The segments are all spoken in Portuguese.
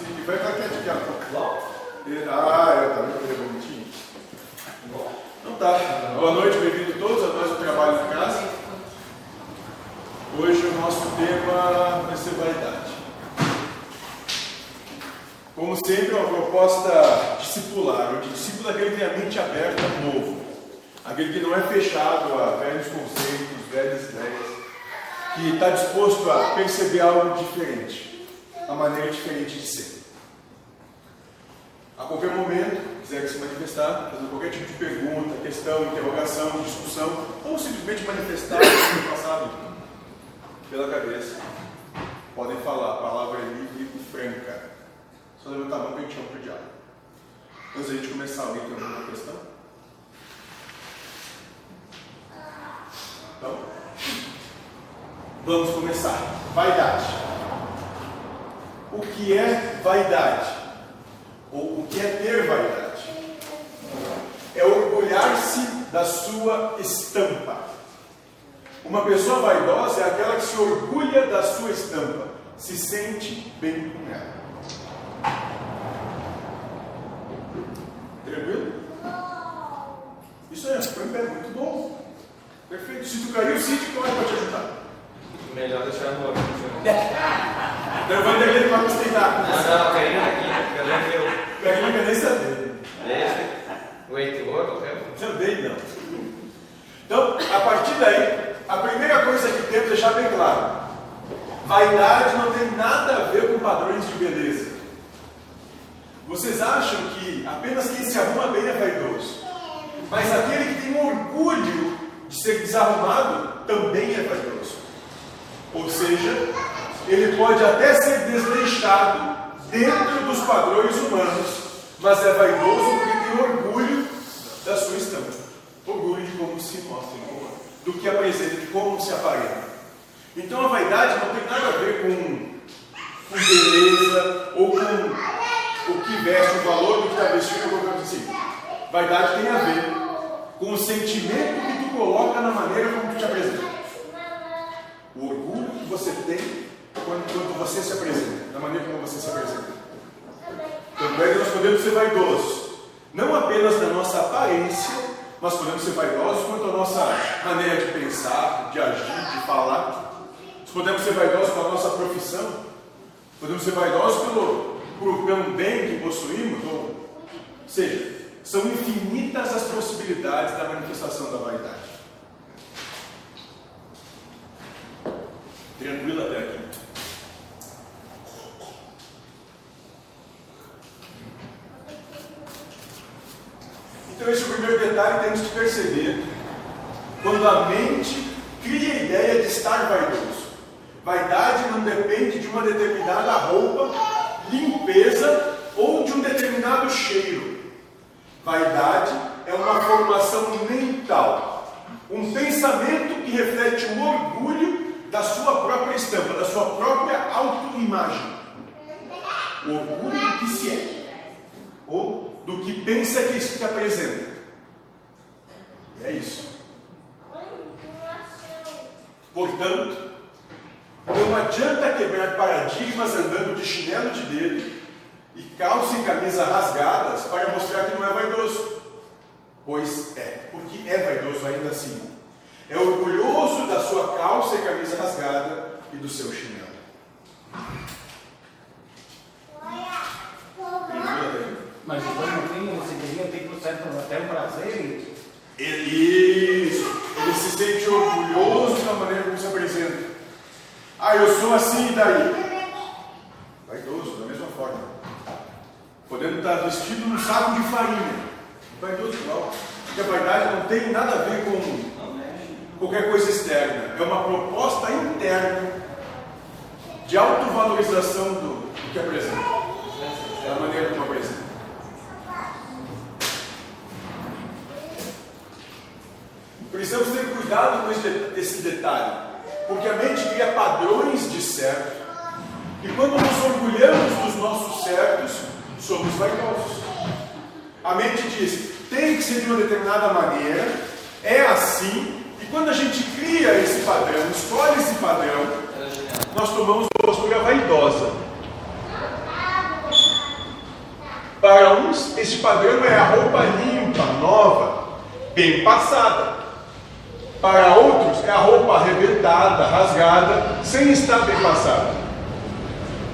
Que vai aqui, ó. Ah, que é bonitinho? Então tá. Boa noite, bem-vindo todos a mais um trabalho em casa. Hoje o nosso tema vai ser vaidade. Como sempre, uma proposta discipular, onde discípulo é aquele que tem a mente aberta ao novo, aquele que não é fechado a velhos conceitos, velhas ideias, que está disposto a perceber algo diferente, a maneira diferente de ser. A qualquer momento, quiser se manifestar, fazer qualquer tipo de pergunta, questão, interrogação, discussão, ou simplesmente manifestar o que passado pela cabeça, podem falar. A palavra é livre e franca. Só levantar a mão para a gente ir para o diálogo. Antes da gente começar, alguém tem alguma questão? Então, vamos começar. Vaidade. O que é vaidade? Ou o que é ter vaidade? É orgulhar-se da sua estampa. Uma pessoa vaidosa é aquela que se orgulha da sua estampa, se sente bem com ela. Tranquilo? Isso aí, foi um pé muito bom. Perfeito. Se tu caiu, Cid, como é que te ajudar? Melhor deixar no outro. Então eu vou entender para me tentar. Não, não, caiu aqui, cadê meu? Caiu na cadência dele. Deixa. O Heitor, qualquer um. Também não. Então, a partir daí, a primeira coisa que temos que deixar bem claro: vaidade não tem nada a ver com padrões de beleza. Vocês acham que apenas quem se arruma bem é vaidoso, mas aquele que tem orgulho de ser desarrumado também é vaidoso. Ou seja, ele pode até ser desleixado dentro dos padrões humanos, mas é vaidoso porque tem orgulho da sua estampa, orgulho de como se mostra, do que apresenta, de como se aparenta. Então a vaidade não tem nada a ver com, com beleza ou com o que veste, o valor do que está vestido, ou qualquer assim. Vaidade tem a ver com o sentimento que tu coloca na maneira como tu te apresenta. O orgulho que você tem quando, quando você se apresenta, da maneira como você se apresenta. Tanto é que nós podemos ser vaidosos, não apenas da nossa aparência, mas podemos ser vaidosos quanto à nossa maneira de pensar, de agir, de falar. Nós podemos ser vaidosos com a nossa profissão, podemos ser vaidosos pelo, por, pelo bem que possuímos, ou seja, são infinitas as possibilidades da manifestação da vaidade. Tranquilo até aqui. Então, esse é o primeiro detalhe temos que perceber quando a mente cria a ideia de estar vaidoso. Vaidade não depende de uma determinada roupa, limpeza ou de um determinado cheiro. Vaidade é uma formação mental, um pensamento que reflete o orgulho da sua própria estampa, da sua própria autoimagem. O orgulho do que se é, ou do que pensa que se apresenta. É isso. Portanto, não adianta quebrar paradigmas andando de chinelo de dedo e calça e camisa rasgadas para mostrar que não é vaidoso. Pois é, porque é vaidoso ainda assim. É orgulhoso da sua calça e camisa rasgada e do seu chinelo. Mas então no fim você diria tem que certo até um prazer Ele, ele se sente orgulhoso da maneira como se apresenta. Ah, eu sou assim e daí? Vaidoso, da mesma forma. Podendo estar vestido num saco de farinha. Vaidoso igual. Porque a vaidade não tem nada a ver com qualquer coisa externa. É uma proposta interna de autovalorização do, do que apresenta. Da maneira como apresenta. Precisamos ter cuidado com esse, esse detalhe, porque a mente cria padrões de certo, e quando nos orgulhamos dos nossos certos, somos vaidosos. A mente diz, tem que ser de uma determinada maneira, é assim, e quando a gente cria esse padrão, escolhe esse padrão, nós tomamos uma postura vaidosa. Para uns, esse padrão é a roupa limpa, nova, bem passada. Para outros, é a roupa arrebentada, rasgada, sem estar bem passada.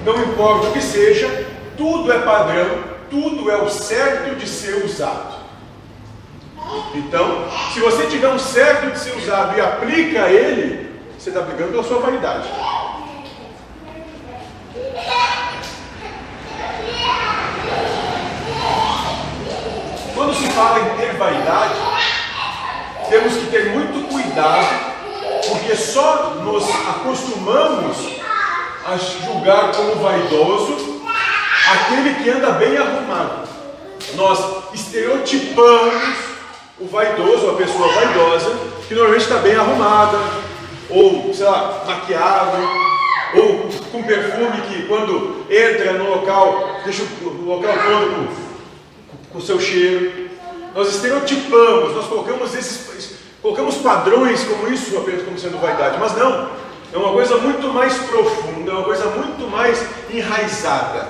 Não importa o que seja, tudo é padrão, tudo é o certo de ser usado. Então, se você tiver um certo de ser usado e aplica ele, você está brigando pela sua vaidade. Quando se fala em ter vaidade, temos que ter muito porque só nos acostumamos a julgar como vaidoso aquele que anda bem arrumado. Nós estereotipamos o vaidoso, a pessoa vaidosa, que normalmente está bem arrumada, ou, sei lá, maquiado, ou com perfume que quando entra no local, deixa o local todo com o seu cheiro. Nós estereotipamos, nós colocamos esses, colocamos padrões como isso apenas como sendo vaidade, mas não. É uma coisa muito mais profunda, é uma coisa muito mais enraizada.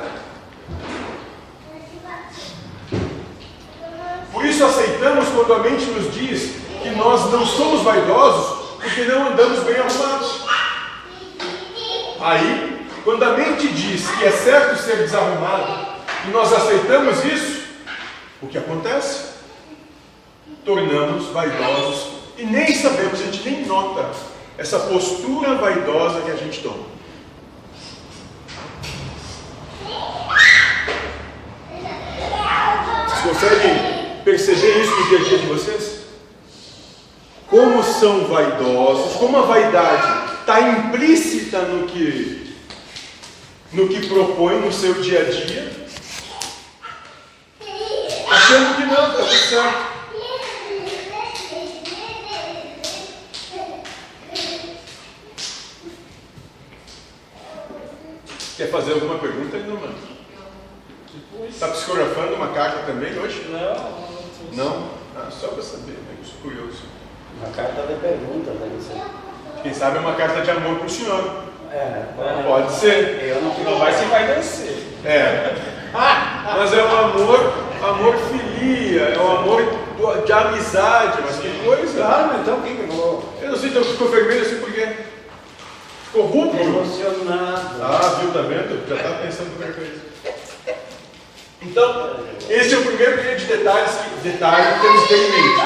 Por isso aceitamos quando a mente nos diz que nós não somos vaidosos porque não andamos bem arrumados. Aí, quando a mente diz que é certo ser desarrumado e nós aceitamos isso, o que acontece? Tornamos vaidosos e nem sabemos, a gente nem nota essa postura vaidosa que a gente toma. Conseguem perceber isso no dia a dia de vocês? Como são vaidosos, como a vaidade está implícita no que, no que propõe no seu dia a dia, achando que não, está tudo certo. Quer fazer alguma pergunta ainda, mano? Está psicografando uma carta também hoje? Não, não? Ah, só para saber, né? Curioso. Uma carta de pergunta, deve ser. Quem sabe é uma carta de amor para o senhor. É, Pode ser. Eu não, não vai se vai descer. É. Mas é um amor, amor filia, é um amor de amizade, mas que coisa. Claro, mas então o que que eu vou? Eu não sei, então ficou vermelho assim ficou rubro. Emocionado. Ah, viu, tá vendo? Já está pensando em qualquer coisa. Então, esse é o primeiro grande detalhe que, detalhe que temos ter em mente.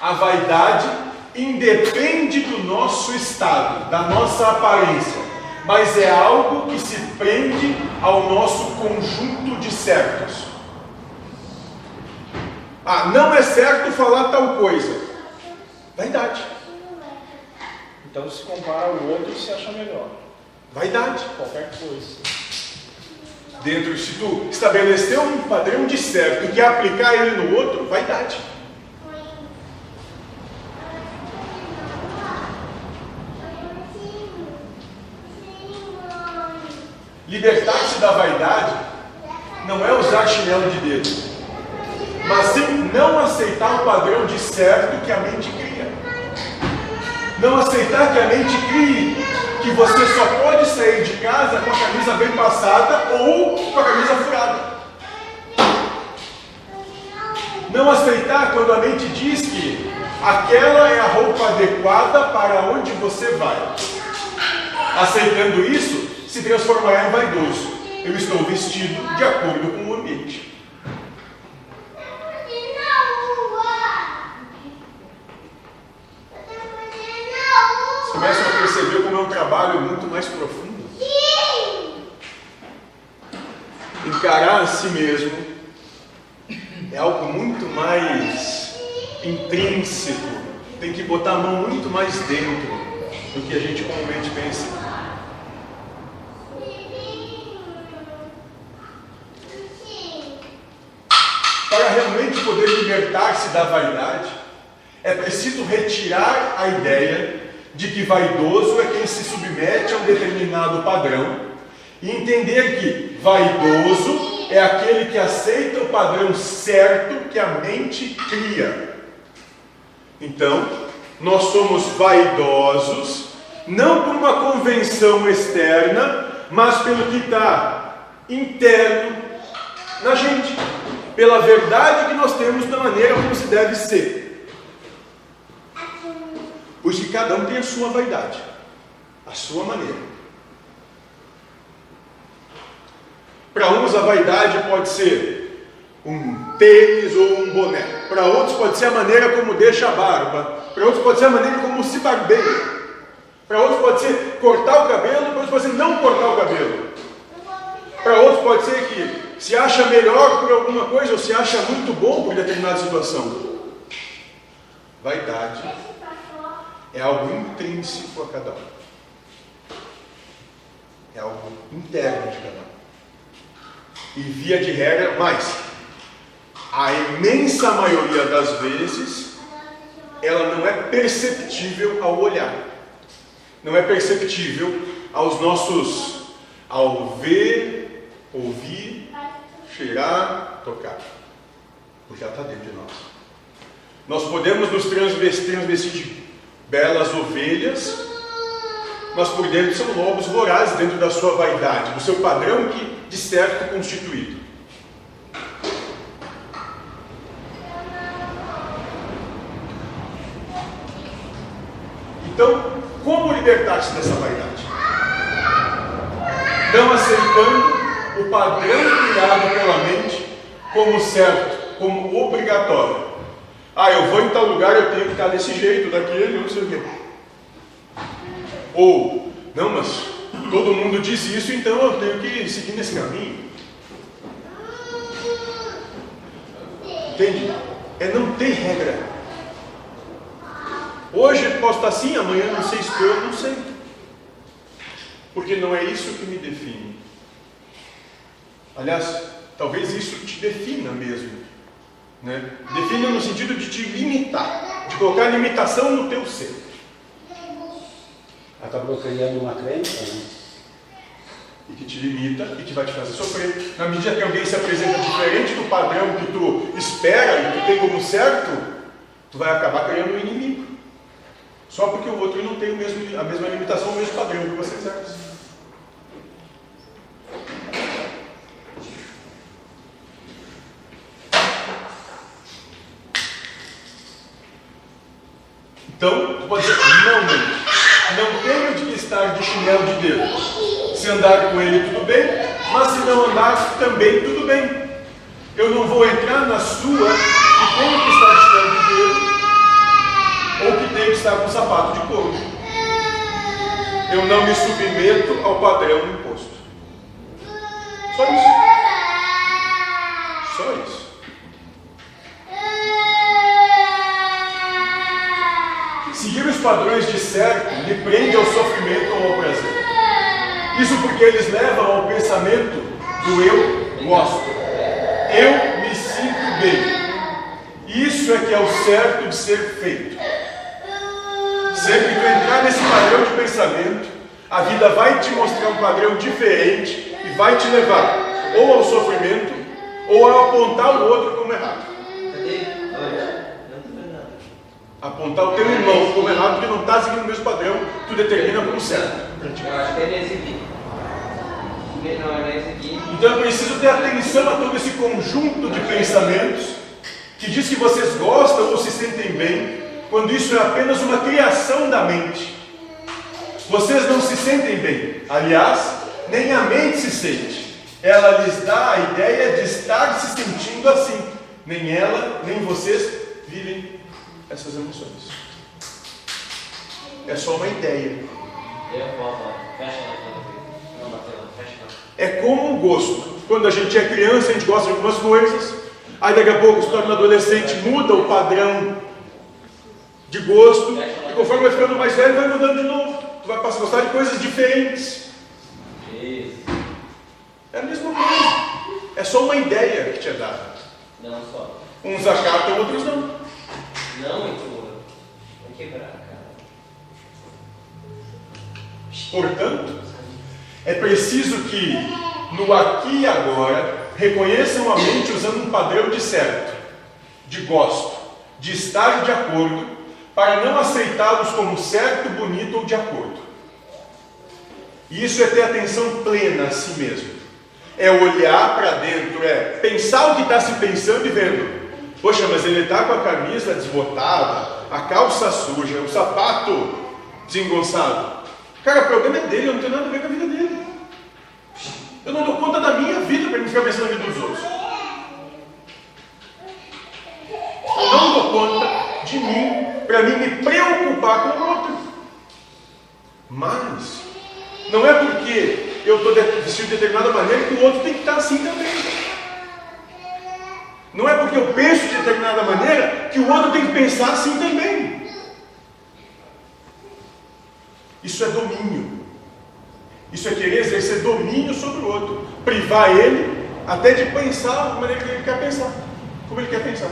A vaidade independe do nosso estado, da nossa aparência, mas é algo que se prende ao nosso conjunto de certos. Ah, não é certo falar tal coisa. Vaidade. Então se compara ao outro e se acha melhor. Vaidade. Qualquer coisa. Dentro, se tu estabeleceu um padrão de certo e quer aplicar ele no outro, vaidade. Libertar-se da vaidade não é usar chinelo de dedo, mas sim não aceitar o padrão de certo que a mente cria. Não aceitar que a mente crie que você só pode sair de casa com a camisa bem passada ou com a camisa furada. Não aceitar quando a mente diz que aquela é a roupa adequada para onde você vai. Aceitando isso, se transformará em vaidoso. Eu estou vestido de acordo com o ambiente. Vocês começam é um trabalho muito mais profundo. Encarar a si mesmo é algo muito mais intrínseco. Tem que botar a mão muito mais dentro do que a gente comumente pensa. Para realmente poder libertar-se da vaidade, é preciso retirar a ideia de que vaidoso é quem se submete a um determinado padrão e entender que vaidoso é aquele que aceita o padrão certo que a mente cria. Então, nós somos vaidosos não por uma convenção externa, mas pelo que está interno na gente. pela verdade que nós temos da maneira como se deve ser. Pois que cada um tem a sua vaidade, a sua maneira. Para uns a vaidade pode ser um tênis ou um boné. Para outros pode ser a maneira como deixa a barba. Para outros pode ser a maneira como se barbeia. Para outros pode ser cortar o cabelo, para outros pode ser não cortar o cabelo. Para outros pode ser que se acha melhor por alguma coisa ou se acha muito bom por determinada situação. Vaidade é algo intrínseco a cada um. É algo interno de cada um. E via de regra, mais, a imensa maioria das vezes, ela não é perceptível ao olhar. Não é perceptível aos nossos, ao ver, ouvir, cheirar, tocar. Porque ela está dentro de nós. Nós podemos nos transvestir, transvestir de belas ovelhas, mas por dentro são lobos vorazes dentro da sua vaidade, do seu padrão que de certo constituído. Então, como libertar-se dessa vaidade? Não aceitando o padrão criado pela mente como certo, como obrigatório. Ah, eu vou em tal lugar, eu tenho que estar desse jeito, daquele, não sei o quê. Ou, não, mas todo mundo diz isso, então eu tenho que seguir nesse caminho. Entende? É não ter regra. Hoje posso estar assim, amanhã não sei estou, não sei. Porque não é isso que me define. Aliás, talvez isso te defina mesmo. Né? Defina no sentido de te limitar, de colocar limitação no teu ser. Acabou criando uma crença, né? e que te limita e que vai te fazer sofrer. Na medida que alguém se apresenta diferente do padrão que tu espera e tu tem como certo, tu vai acabar criando um inimigo. Só porque o outro não tem o mesmo, a mesma limitação, o mesmo padrão que você exerce. Então, tu pode dizer, não, não tenho de estar de chinelo de Deus. Se andar com ele, tudo bem, mas se não andar, também tudo bem. Eu não vou entrar na sua que tenho que estar de chinelo de Deus ou que tenho que estar com sapato de couro. Eu não me submeto ao padrão imposto. Só isso. Só isso. Seguir os padrões de certo me prende ao sofrimento ou ao prazer. Isso porque eles levam ao pensamento do eu gosto. Eu me sinto bem. Isso é que é o certo de ser feito. Sempre que entrar nesse padrão de pensamento, a vida vai te mostrar um padrão diferente e vai te levar ou ao sofrimento ou a apontar o outro como errado. Apontar o teu irmão como errado porque não está seguindo o mesmo padrão, tu determina como certo. Eu acho que é nesse aqui. Não, é nesse aqui. Então é preciso ter atenção a todo esse conjunto de pensamentos que diz que vocês gostam ou se sentem bem, quando isso é apenas uma criação da mente. Vocês não se sentem bem. Aliás, nem a mente se sente. Ela lhes dá a ideia de estar se sentindo assim. Nem ela, nem vocês vivem essas emoções. É só uma ideia. Lá. É como o gosto. Quando a gente é criança, a gente gosta de algumas coisas. Aí daqui a pouco se torna adolescente, muda o padrão de gosto. E conforme vai ficando mais velho, vai mudando de novo. Tu vai passar a gostar de coisas diferentes. É a mesma coisa. É só uma ideia que te é dada. Não só. Uns acatam, outros não. Não, Heitor. Vai quebrar, cara. Portanto, é preciso que no aqui e agora reconheçam a mente usando um padrão de certo, de gosto, de estar de acordo, para não aceitá-los como certo, bonito ou de acordo. E isso é ter atenção plena a si mesmo. É olhar para dentro, é pensar pensar o que está se pensando e vendo. Poxa, mas ele está com a camisa desbotada, a calça suja, o sapato desengonçado. Cara, o problema é dele, eu não tenho nada a ver com a vida dele. Eu não dou conta da minha vida para ele ficar pensando na vida dos outros. Eu não dou conta de mim para mim me preocupar com o outro. Mas não é porque eu estou vestido de determinada maneira que o outro tem que estar assim também. Não é porque eu penso determinada maneira que o outro tem que pensar assim também. Isso é domínio. Isso é querer exercer domínio sobre o outro. Privar ele até de pensar que ele quer pensar. Como ele quer pensar.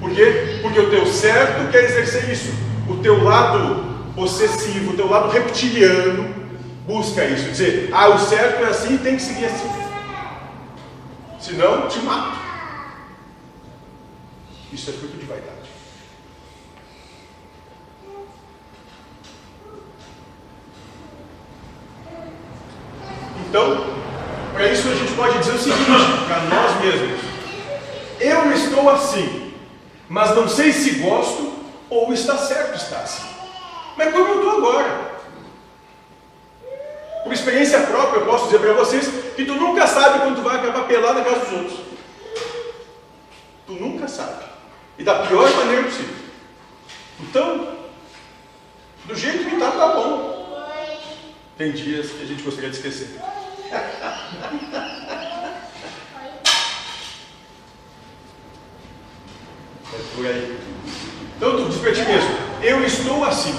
Por quê? Porque o teu certo quer exercer isso. O teu lado possessivo, o teu lado reptiliano busca isso. Dizer, ah, o certo é assim tem que seguir assim. Senão, te mato. Isso é fruto de vaidade. Então, para isso a gente pode dizer o seguinte para nós mesmos: eu estou assim, mas não sei se gosto ou está certo estar assim. Mas como eu estou agora? Por experiência própria, eu posso dizer para vocês que tu nunca sabe quando tu vai acabar pelado na casa dos outros. Tu nunca sabe. E da pior maneira possível. Então, do jeito que está, tá bom. Tem dias que a gente gostaria de esquecer. É por aí. Então tu diz mesmo, eu estou assim.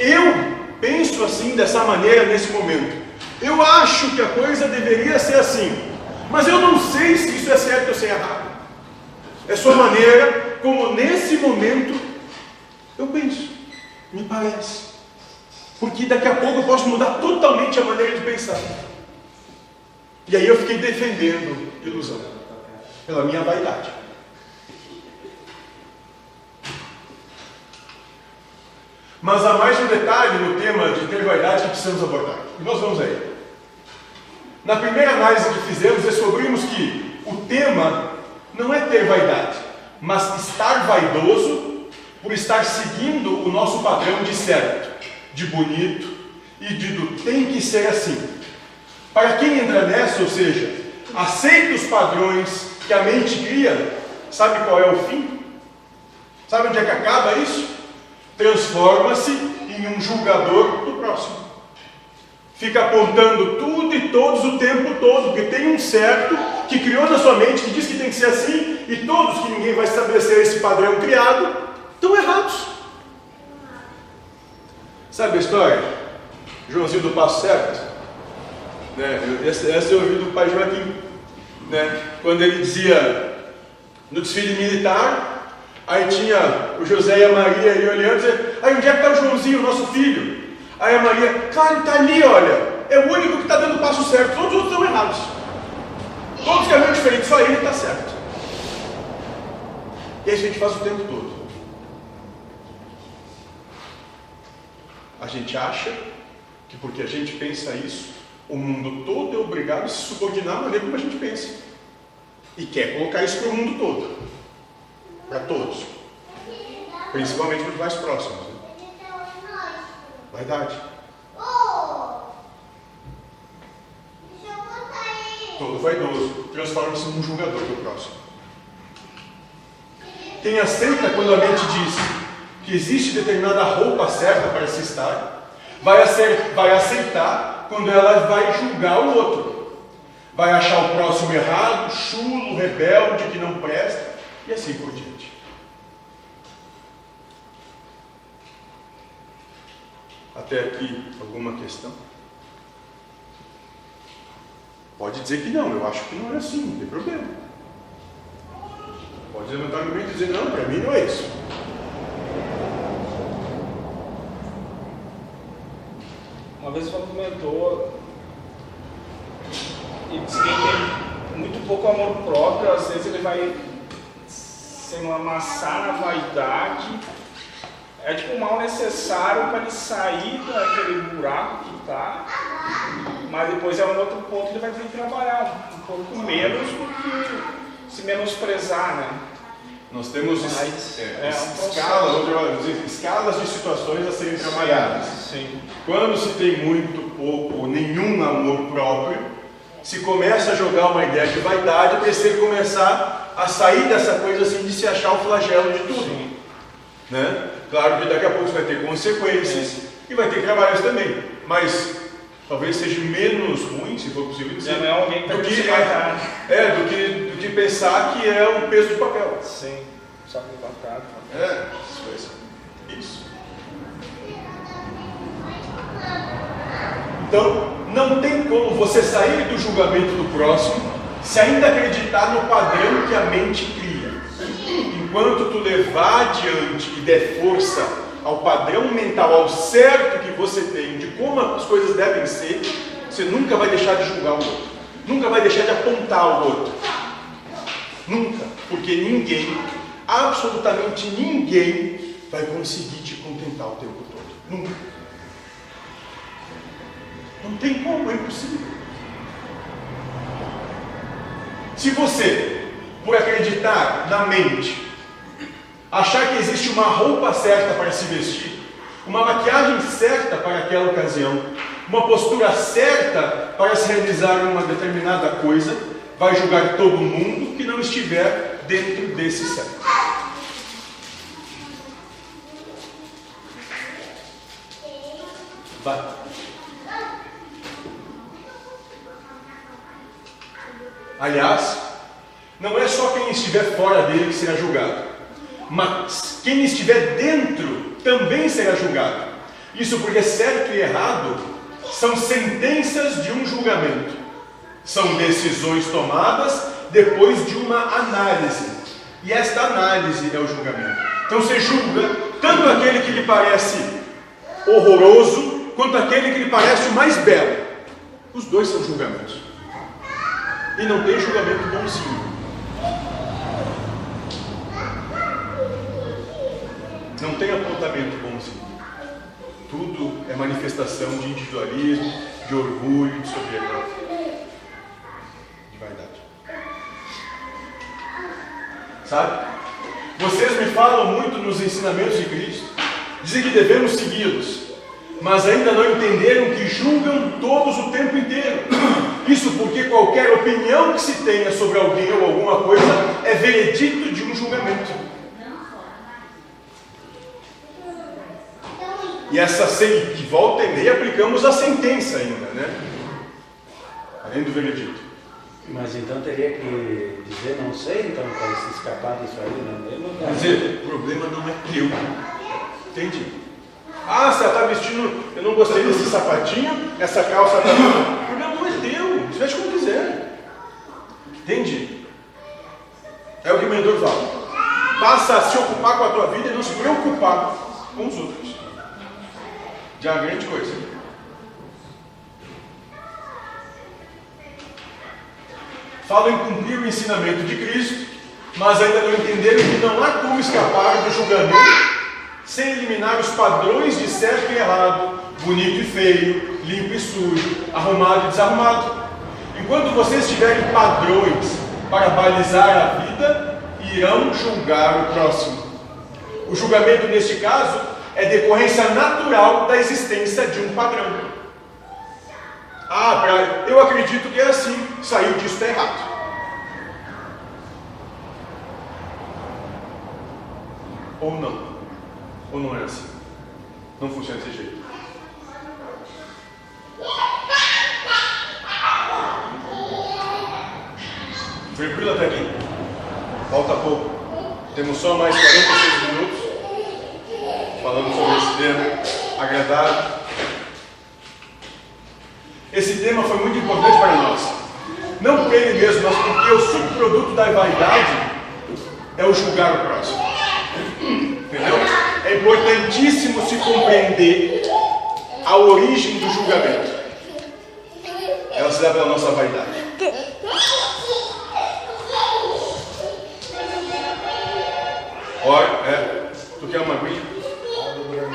Eu penso assim dessa maneira nesse momento. Eu acho que a coisa deveria ser assim. Mas eu não sei se isso é certo ou se é errado. É sua maneira, como nesse momento eu penso. Me parece. Porque daqui a pouco eu posso mudar totalmente a maneira de pensar. E aí eu fiquei defendendo ilusão. Pela minha vaidade. Mas há mais um detalhe no tema de ter vaidade que precisamos abordar. E nós vamos aí. Na primeira análise que fizemos, descobrimos que o tema não é ter vaidade, mas estar vaidoso por estar seguindo o nosso padrão de certo, de bonito e de do tem que ser assim. Para quem entra nessa, ou seja, aceita os padrões que a mente cria, sabe qual é o fim? Sabe onde é que acaba isso? Transforma-se em um julgador do próximo. Fica apontando tudo e todos o tempo todo, porque tem um certo que criou na sua mente, que diz que tem que ser assim, e todos que ninguém vai estabelecer esse padrão criado, estão errados. Sabe a história? Joãozinho do Passo Certo? Né? Essa, essa eu ouvi do pai Joaquim, né? quando ele dizia no desfile militar, aí tinha o José e a Maria ali olhando, dizendo, aí onde é que está o Joãozinho, nosso filho? Aí a Maria, claro, está ali, olha, é o único que está dando o passo certo, todos os outros estão errados. Todos caminham diferentes, só ele está certo. E a gente faz o tempo todo. A gente acha que porque a gente pensa isso, o mundo todo é obrigado a se subordinar à maneira como a gente pensa. E quer colocar isso para o mundo todo. Para todos. Principalmente para os mais próximos. Né? Verdade. Todo vaidoso transforma-se num julgador do próximo. Quem aceita quando a mente diz que existe determinada roupa certa para se estar, vai, aceitar quando ela vai julgar o outro. Vai achar o próximo errado, chulo, rebelde, que não presta, e assim por diante. Até aqui, alguma questão? Pode dizer que não, eu acho que não é assim, não tem problema. Pode levantar o argumento e dizer, não, para mim não é isso. Uma vez você comentou e disse que tem muito pouco amor próprio, às vezes ele vai se amassar na vaidade. É tipo um mal necessário para ele sair daquele buraco que está, mas depois é um outro ponto que ele vai ter que trabalhar, um pouco menos do que se menosprezar, né? Nós temos Mas é, é processo. escalas, dizer, escalas de situações a serem trabalhadas. Sim. Quando se tem muito, pouco ou nenhum amor próprio, se começa a jogar uma ideia de vaidade, precisa começar a sair dessa coisa assim de se achar o flagelo de tudo. Sim. Né? Claro que daqui a pouco vai ter consequências e vai ter trabalhos também, mas talvez seja menos ruim, se for possível dizer, é alguém que tá do, que, é, do, que, do que pensar que é um peso de papel. Sim. Só com batata. É, isso. é Isso. Então, não tem como você sair do julgamento do próximo se ainda acreditar no padrão que a mente cria. Enquanto tu levar adiante e der força ao padrão mental, ao certo que você tem de como as coisas devem ser, você nunca vai deixar de julgar o outro. Nunca vai deixar de apontar o outro. Nunca. Porque ninguém, absolutamente ninguém, vai conseguir te contentar o tempo todo. Nunca. Não tem como, é impossível. Se você, por acreditar na mente, achar que existe uma roupa certa para se vestir, uma maquiagem certa para aquela ocasião, uma postura certa para se realizar uma determinada coisa, vai julgar todo mundo que não estiver dentro desse certo. Vai. Aliás, não é só quem estiver fora dele que será julgado, mas quem estiver dentro também será julgado. Isso porque certo e errado são sentenças de um julgamento, são decisões tomadas depois de uma análise, e esta análise é o julgamento. Então você julga tanto aquele que lhe parece horroroso, quanto aquele que lhe parece o mais belo. Os dois são julgamentos. E não tem julgamento bonzinho. Não tem apontamento bonzinho. Tudo é manifestação de individualismo, de orgulho, de soberania. De vaidade. Sabe? Vocês me falam muito nos ensinamentos de Cristo, dizem que devemos segui-los, mas ainda não entenderam que julgam todos o tempo inteiro. Isso porque qualquer opinião que se tenha sobre alguém ou alguma coisa é veredito de um julgamento. E essa de volta e meia aplicamos a sentença ainda, né? Além do veredito. Mas então teria que dizer não sei, então, para se escapar disso aí, não é mesmo? Quer dizer, o problema não é teu. Entende? Ah, você está vestindo, eu não gostei desse sapatinho, essa calça está. O problema não é teu, você veste como quiser. Entende? É o que o mentor fala. Passa a se ocupar com a tua vida e não se preocupar com os outros. Já é grande coisa. Falam em cumprir o ensinamento de Cristo, mas ainda não entenderam que não há como escapar do julgamento sem eliminar os padrões de certo e errado, bonito e feio, limpo e sujo, arrumado e desarrumado. Enquanto vocês tiverem padrões para balizar a vida, irão julgar o próximo. O julgamento, neste caso, é decorrência natural da existência de um padrão. Ah, pra, eu acredito que é assim, saiu disso está errado. Ou não. Ou não é assim. Não funciona desse jeito. Tranquilo até aqui? Falta pouco. Temos só mais 46 minutos falando sobre esse tema agradável. Esse tema foi muito importante para nós. Não ele mesmo, mas porque o subproduto da vaidade é o julgar o próximo. Entendeu? É importantíssimo se compreender a origem do julgamento. Ela se dá pela nossa vaidade. Ora, é. Tu quer uma aguinha?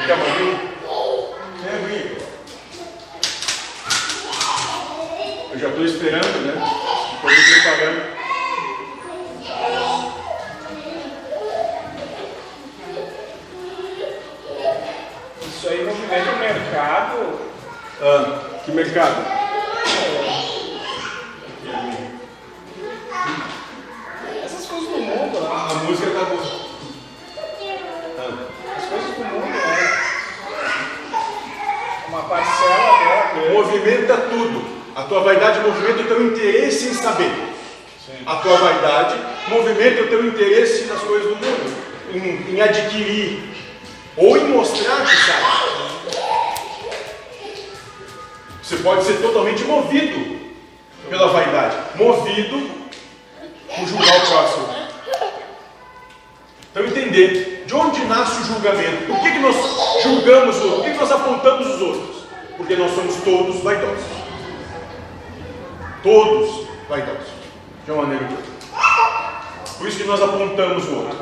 Aguinha? Quer aguinha? Eu já estou esperando, né? Depois falando. Isso aí movimenta o mercado. Ah, que mercado? Movimenta tudo. A tua vaidade movimenta o teu interesse em saber. Sim. A tua vaidade movimenta o teu interesse nas coisas do mundo, em, em adquirir ou em mostrar que sabe. Você pode ser totalmente movido pela vaidade, movido por julgar o próximo. Então entender de onde nasce o julgamento. Por que, que nós julgamos os outros? Por que, que nós apontamos os outros? Porque nós somos todos vaidosos. Todos vaidosos. De uma maneira ou de outra. Por isso que nós apontamos o outro.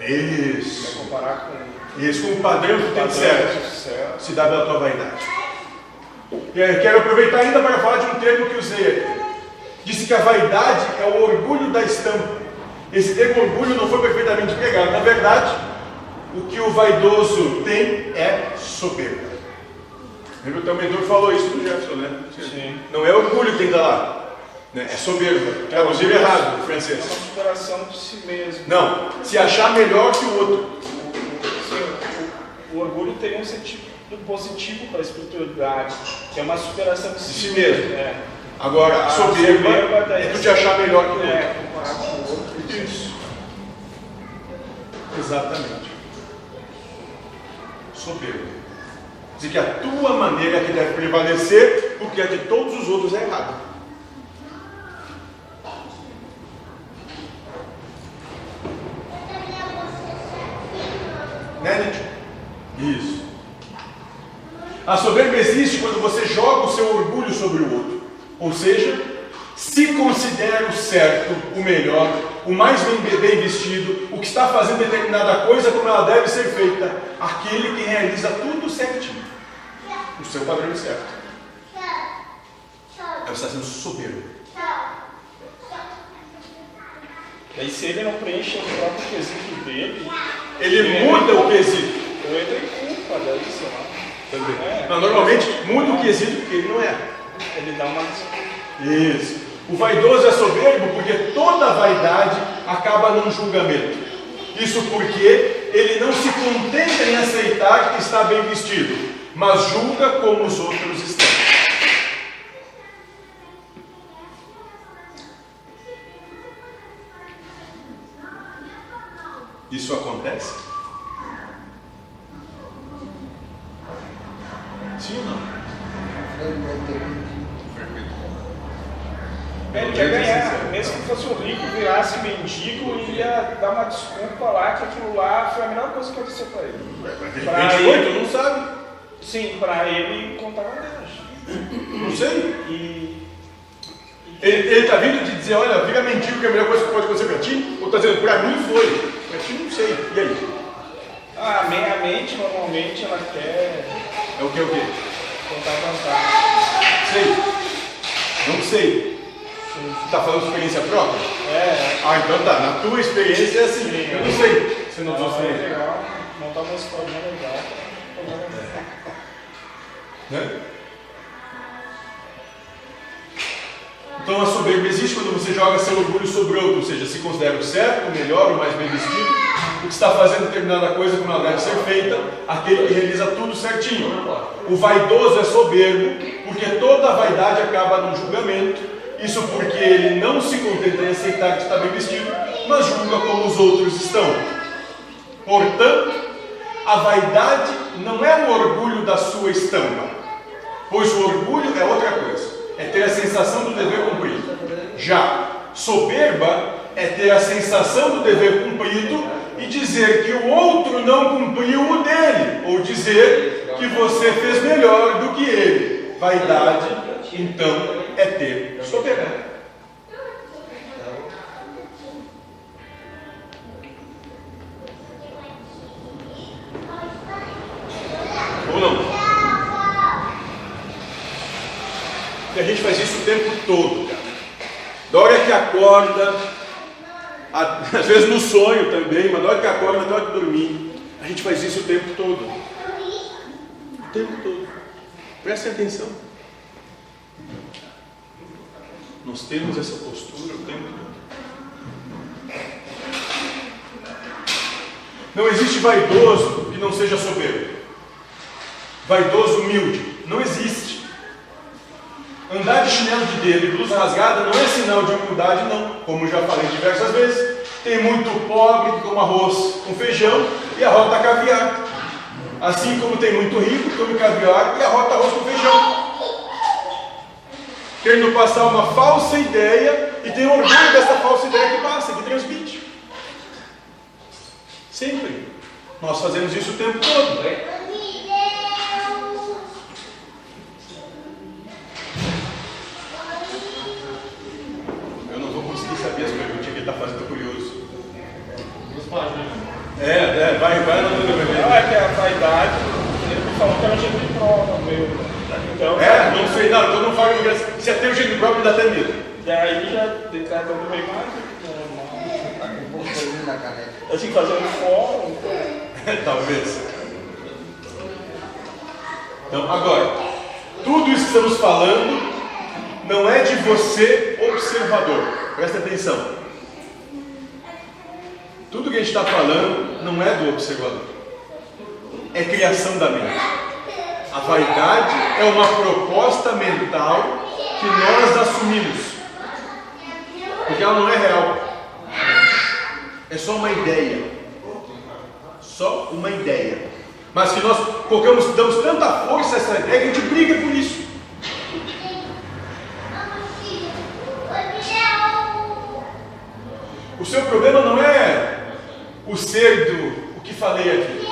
Isso. comparar com Isso com o padrão que tem de sucesso. Se dá pela tua vaidade. Quero aproveitar ainda para falar de um termo que usei aqui. Disse que a vaidade é o orgulho da estampa. Esse termo orgulho não foi perfeitamente pregado. Na verdade, o que o vaidoso tem é soberba. Lembra que o mentor falou isso do Jefferson, né? Sim. Não é orgulho que tem que estar lá. né? É soberba. Traduziram errado o É francês. uma superação de si mesmo. Não, se achar melhor que o outro. O, o orgulho tem um sentido positivo para a espiritualidade, que é uma superação de si, si mesmo. É. Agora, a soberba soberba daí é tu te achar melhor que o outro. É, comparar com o outro. Isso. Exatamente. Soberba. Dizer que a tua maneira é que deve prevalecer, porque a de todos os outros é errada. Né, Nietzsche? Isso. A soberba existe quando você joga o seu orgulho sobre o outro. Ou seja, se considera o certo, o melhor, o mais bem vestido, o que está fazendo determinada coisa como ela deve ser feita, aquele que realiza tudo certinho. O seu padrão é certo. Ela está sendo soberbo. Daí se ele não preenche o próprio quesito dele, Ele muda o quesito. eu entro em culpa daí, sei lá. Também. É. Mas normalmente muda o quesito porque ele não é. Ele dá uma. Isso. O vaidoso é soberbo porque toda vaidade acaba num julgamento. Isso porque ele não se contenta em aceitar que está bem vestido, mas julga como os outros estão. Isso acontece? Sim ou não? Ele quer ganhar, mesmo que fosse um rico, virasse mendigo, ia dar uma desculpa lá que aquilo lá foi a melhor coisa que aconteceu pra ele. De Pra repente ele- não sabe. Sim, pra ele contar vantagem. Não sei. E. Ele está vindo te dizer, olha, vira mendigo que é a melhor coisa que pode acontecer para ti? Ou está dizendo, para mim foi? Para ti não sei. E aí? A meia mente, normalmente, ela quer É o que, o que? contar vantagem. Sei. Não sei. Está falando de experiência própria? É, Ah, então tá. Na tua experiência é assim. Eu não sei. Você não não, é experiência. legal, montar uma historinha legal. Né? Então a soberba existe quando você joga seu orgulho sobre outro, ou seja, se considera o certo, o melhor, o mais bem vestido, o que está fazendo determinada coisa como ela deve ser feita, aquele que realiza tudo certinho. O vaidoso é soberbo, porque toda vaidade acaba num julgamento, isso porque ele não se contenta em aceitar que está bem vestido, mas julga como os outros estão. Portanto, a vaidade não é o orgulho da sua estampa, pois o orgulho é outra coisa, é ter a sensação do dever cumprido. Já soberba é ter a sensação do dever cumprido e dizer que o outro não cumpriu o dele, ou dizer que você fez melhor do que ele. Vaidade, então, é ter soberba. E a gente faz isso o tempo todo, cara. da hora que acorda, às vezes no sonho também, mas da hora que acorda, da hora que dormir. A gente faz isso o tempo todo. O tempo todo. Prestem atenção. Nós temos essa postura o tempo todo. Não existe vaidoso que não seja soberbo. Vaidoso humilde. Não existe. Andar de chinelo de dedo e blusa rasgada não é sinal de humildade, não. Como já falei diversas vezes. Tem muito pobre que come arroz com feijão e arrota caviar. Assim como tem muito rico que come caviar e arrota arroz com feijão. Querendo passar uma falsa ideia e tem orgulho dessa falsa ideia que passa, que transmite. Sempre. Nós fazemos isso o tempo todo. Eu não vou conseguir saber as perguntas que ele está fazendo, tô curioso. É, vai, vai anotando Não, é que a vaidade, ele me falou que era um jeito de prova meu. Então, É, não sei, não, então não fala inglês. Se é teu jeito próprio, dá até medo. daí já ele tá dando bem mais do que normal. Tá com um fórum, então. Talvez. Então, agora, tudo isso que estamos falando não é de você, observador. Presta atenção. Tudo que a gente está falando não é do observador. É criação da mente. A vaidade é uma proposta mental que nós assumimos. Porque ela não é real. É só uma ideia só uma ideia. Mas que nós colocamos, damos tanta força a essa ideia que a gente briga por isso. O seu problema não ser do o que falei aqui,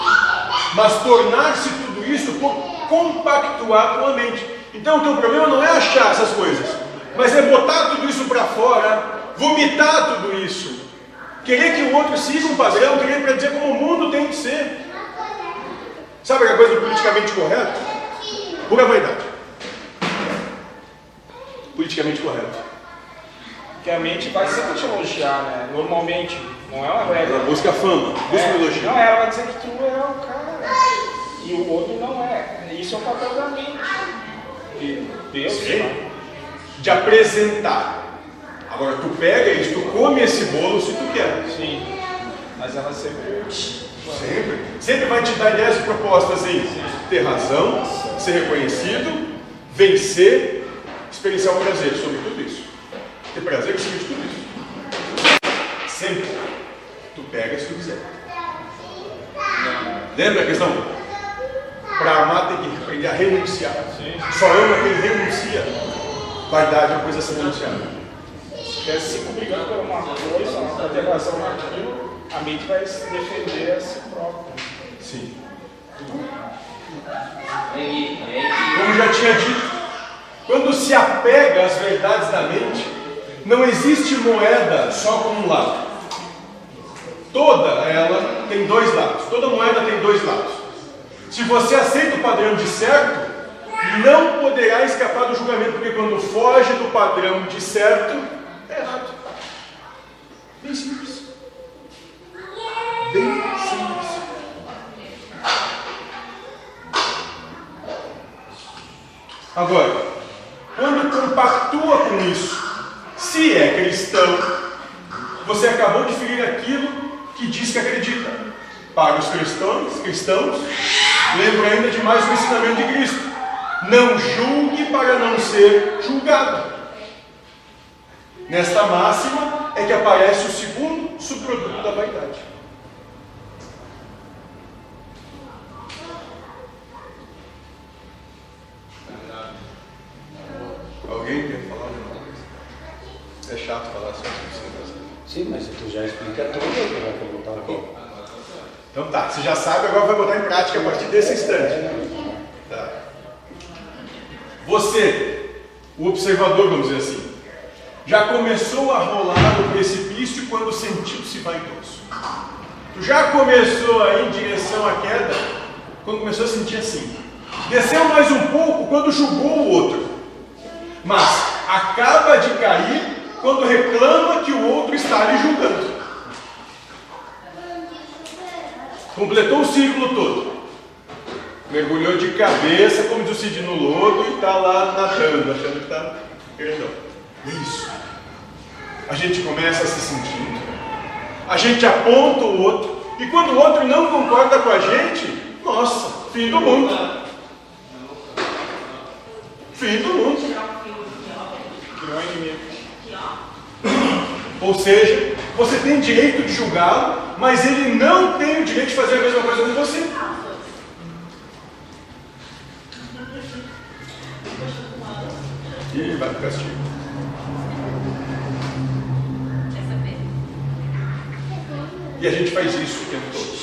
mas tornar-se tudo isso por compactuar com a mente. Então o teu problema não é achar essas coisas, mas é botar tudo isso para fora, vomitar tudo isso, Querer que o outro siga um padrão, querer para dizer como o mundo tem que ser. Sabe aquela coisa do politicamente correto? Pura vaidade. Politicamente correto. Que a mente vai sempre te elogiar, né? Normalmente, não é uma Ela regra. busca fama, busca É, um elogio. Não, ela vai dizer que tu é o cara. E o outro não é. Isso é o papel da mente. E Deus, né? De apresentar. Agora tu pega isso, tu come esse bolo se tu quer. Sim. Mas ela sempre. Sempre. Sempre vai te dar ideias e propostas em ter razão, ser reconhecido, vencer, experienciar o prazer sobre tudo isso. Ter prazer cima de tudo isso. Sempre. Tu pega se tu quiser. Lembra a questão? Para amar tem que aprender a renunciar. Só ama quem renuncia. Vaidade é uma coisa a ser renunciada. Se quer se brigando por uma coisa, uma ter razão naquilo, a mente vai se defender a si própria. Sim. Como já tinha dito, quando se apega às verdades da mente, não existe moeda só com um lado. Toda ela tem dois lados. Toda moeda tem dois lados. Se você aceita o padrão de certo, não poderá escapar do julgamento, porque quando foge do padrão de certo, é errado. Bem simples. Bem simples. Agora, quando compactua com isso, se é cristão, você acabou de ferir aquilo que diz que acredita. Para os cristãos, cristãos, lembro ainda de mais um ensinamento de Cristo. Não julgue para não ser julgado. Nesta máxima é que aparece o segundo subproduto da vaidade. Alguém quer falar alguma coisa? É chato falar sobre isso. Sim, mas tu já explica tudo, tu vai perguntar o quê? Então tá, você já sabe, agora vai botar em prática a partir desse instante. Tá. Você, o observador, vamos dizer assim, já começou a rolar no precipício quando sentiu-se vaidoso. Tu já começou a ir em direção à queda quando começou a sentir assim. Desceu mais um pouco quando julgou o outro. Mas acaba de cair quando reclama que o outro está lhe julgando. Completou o ciclo todo. Mergulhou de cabeça, como diz o Cid, no lodo e está lá nadando, achando que está perdão. Isso. A gente começa se sentindo. A gente aponta o outro. E quando o outro não concorda com a gente, nossa, fim do mundo. Fim do mundo. Criou inimigo. Ou seja, você tem direito de julgá-lo, mas ele não tem o direito de fazer a mesma coisa com você. E vai para o castigo. E a gente faz isso o tempo todo.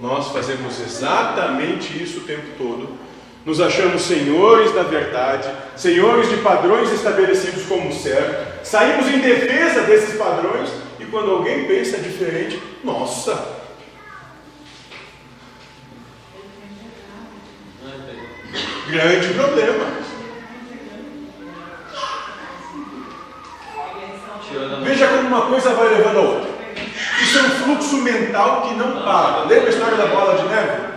Nós fazemos exatamente isso o tempo todo. Nos achamos senhores da verdade, senhores de padrões estabelecidos como certo. Saímos em defesa desses padrões e quando alguém pensa diferente, nossa, grande problema. Veja como uma coisa vai levando a outra. Isso é um fluxo mental que não para. Lembra a história da bola de neve?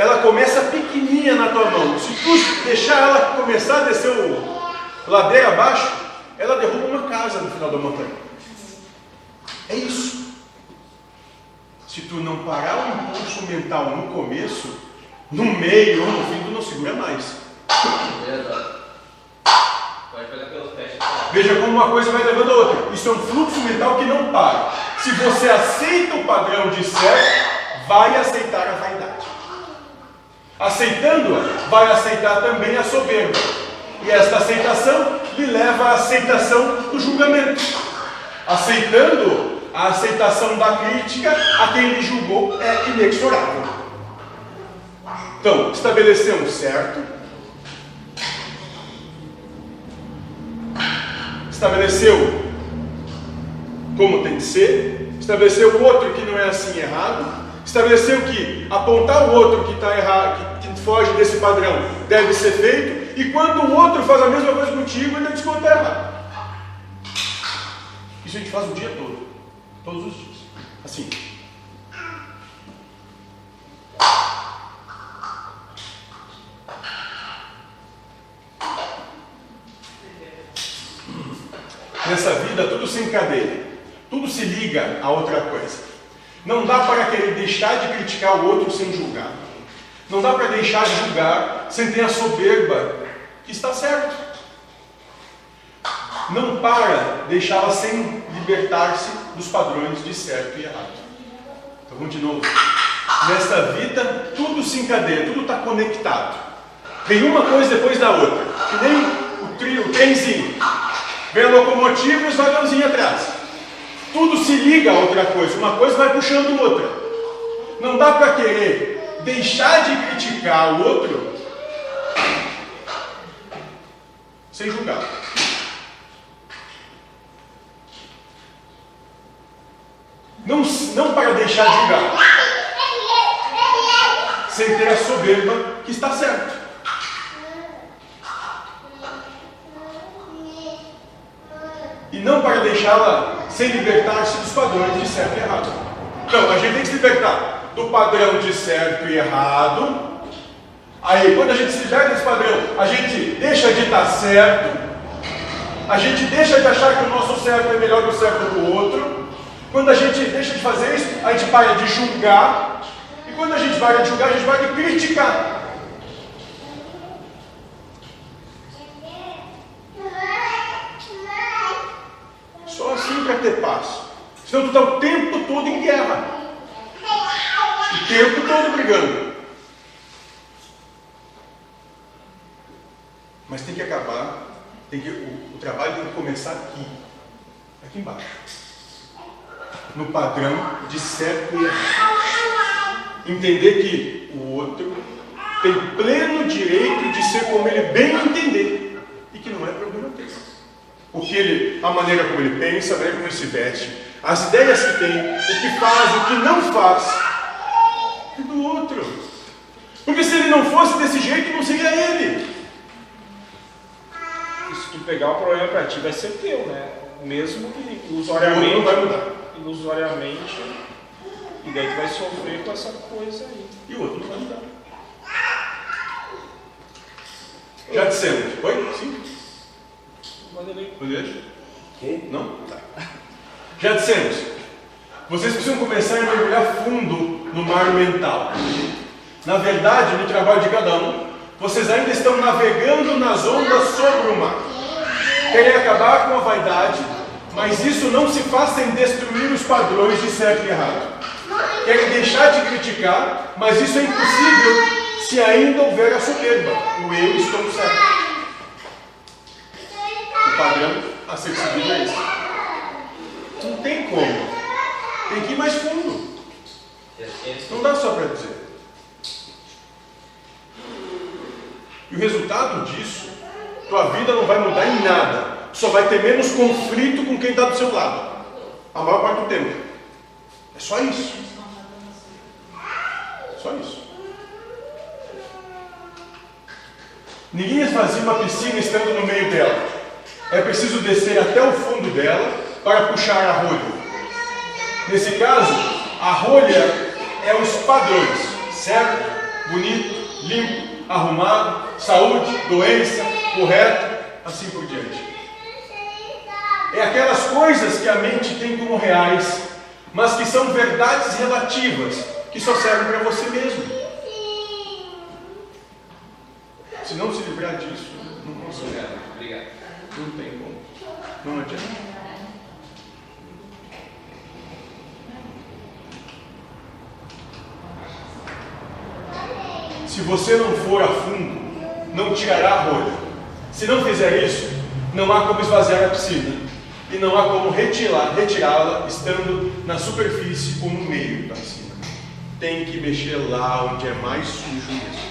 Ela começa pequenininha na tua mão. Se tu deixar ela começar a descer o ladeira abaixo, ela derruba uma casa no final da montanha. É isso. Se tu não parar o impulso mental no começo, no meio ou no fim, tu não segura mais. Veja como uma coisa vai levando a outra. Isso é um fluxo mental que não para. Se você aceita o padrão de certo, vai aceitar a vaidade. Aceitando-a, vai aceitar também a soberba. E esta aceitação lhe leva à aceitação do julgamento. Aceitando a aceitação da crítica a quem lhe julgou é inexorável. Então, estabelecemos certo, estabeleceu como tem que ser, estabeleceu o outro que não é assim errado, estabeleceu que apontar o outro que está errado, que, foge desse padrão, deve ser feito, e quando o outro faz a mesma coisa contigo, ele está errado. Isso a gente faz o dia todo, todos os dias. Assim. Nessa vida tudo se encadeia, tudo se liga a outra coisa. Não dá para querer deixar de criticar o outro sem julgar. Não dá para deixar de julgar sem ter a soberba que está certo. Não para deixá-la sem libertar-se dos padrões de certo e errado. Então vamos de novo. Nesta vida tudo se encadeia, tudo está conectado. Vem uma coisa depois da outra. Que nem o, trio, o trenzinho. Vem a locomotiva e os vagãozinhos atrás. Tudo se liga a outra coisa, uma coisa vai puxando outra. Não dá para querer deixar de criticar o outro sem julgar. Não, não para deixar de julgar, sem ter a soberba que está certo. E não para deixá-la sem libertar-se dos padrões de certo e errado. Então, a gente tem que se libertar do padrão de certo e errado. Aí, quando a gente se liberta desse padrão, a gente deixa de estar certo, a gente deixa de achar que o nosso certo é melhor que o certo do outro. Quando a gente deixa de fazer isso, a gente para de julgar. E quando a gente para de julgar, a gente para de criticar. Só assim ter paz. Senão tu está o tempo todo em guerra. O tempo todo brigando. Mas tem que acabar. Tem que, o, o trabalho tem que começar aqui. Aqui embaixo. No padrão de certo e. Entender que o outro tem pleno direito de ser como ele bem entender. E que não é problema dele o que ele, a maneira como ele pensa, a maneira como ele se veste, as ideias que tem, o que faz, o que não faz, é do outro. Porque se ele não fosse desse jeito, não seria ele. Isso que tu pegar o problema pra ti vai ser teu, né? Mesmo que ilusoriamente. não vai mudar. Ilusoriamente. E daí tu vai sofrer com essa coisa aí. E o outro não vai mudar. Já dissemos. Oi? Sim? Poder? Ok? Não? Tá. Já dissemos. Vocês precisam começar a mergulhar fundo no mar mental. Na verdade, no trabalho de cada um, vocês ainda estão navegando nas ondas sobre o mar. Querem acabar com a vaidade, mas isso não se faz sem destruir os padrões de certo e errado. Querem deixar de criticar, mas isso é impossível se ainda houver a soberba. O eu estou certo. Padrão a ser seguido é esse. Não tem como. Tem que ir mais fundo. Não dá só para dizer. E o resultado disso, tua vida não vai mudar em nada. Só vai ter menos conflito com quem está do seu lado. A maior parte do tempo. É só isso. Só isso. Ninguém esvazia uma piscina estando no meio dela. É preciso descer até o fundo dela para puxar a rolha. Nesse caso, a rolha é os padrões, certo? Bonito, limpo, arrumado, saúde, doença, correto, assim por diante. É aquelas coisas que a mente tem como reais, mas que são verdades relativas, que só servem para você mesmo. Se não se livrar disso, não consegue. Não tem como. Não adianta. Se você não for a fundo, não tirará a rolha. Se não fizer isso, não há como esvaziar a piscina. E não há como retirá- retirá-la estando na superfície ou no meio da piscina. Tem que mexer lá onde é mais sujo mesmo.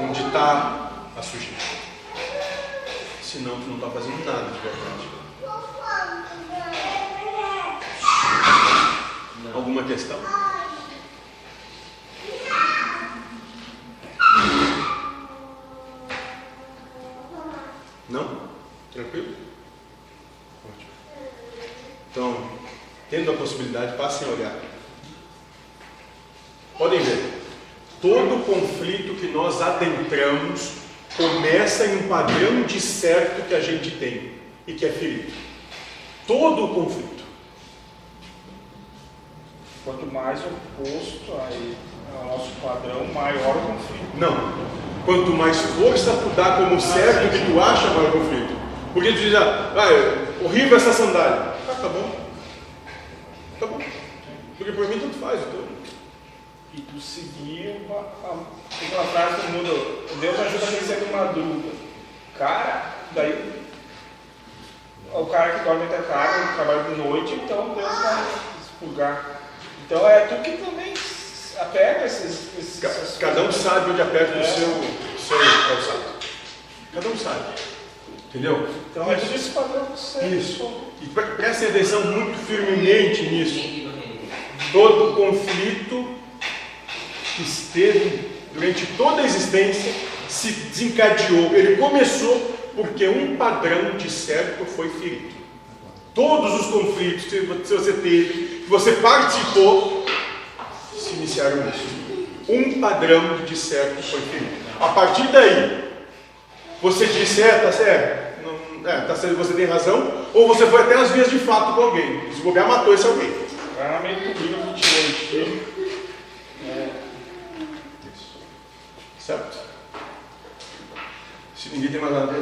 Onde está a sujeira. Senão tu não está fazendo nada de verdade. Alguma questão? Não? Tranquilo? Ótimo. Então, tendo a possibilidade, passem a olhar. Podem ver. Todo conflito que nós adentramos começa em um padrão de certo que a gente tem e que é ferido. Todo o conflito. Quanto mais oposto ao nosso padrão, maior o conflito. Não. Quanto mais força tu dá como certo que tu acha, maior o conflito. Porque tu diz, ah, ah, é horrível essa sandália. Ah, tá bom. Tá bom. Porque por mim tanto faz. Então. E tu seguir a, tem aquela frase que muda, Deus ajuda quem cedo madruga. Cara, daí o cara que dorme até tarde, trabalha de noite, então Deus vai expurgar. Então é tu que também apega esses, esses Ca- Cada um sabe onde aperta o É. seu, seu calçado. Cada um sabe. Entendeu? Então é tudo esse padrão que você Isso. E pre- prestem atenção muito firmemente nisso. Todo conflito que esteve durante toda a existência se desencadeou. Ele começou porque um padrão de certo foi ferido. Todos os conflitos que você teve, que você participou, se iniciaram nisso. Um padrão de certo foi ferido. A partir daí, você disse, é, tá certo, é, tá certo, você tem razão, ou você foi até as vias de fato com alguém. Se bobear, matou esse alguém. Do livro que o tiro. Certo? Se ninguém tem mais nada para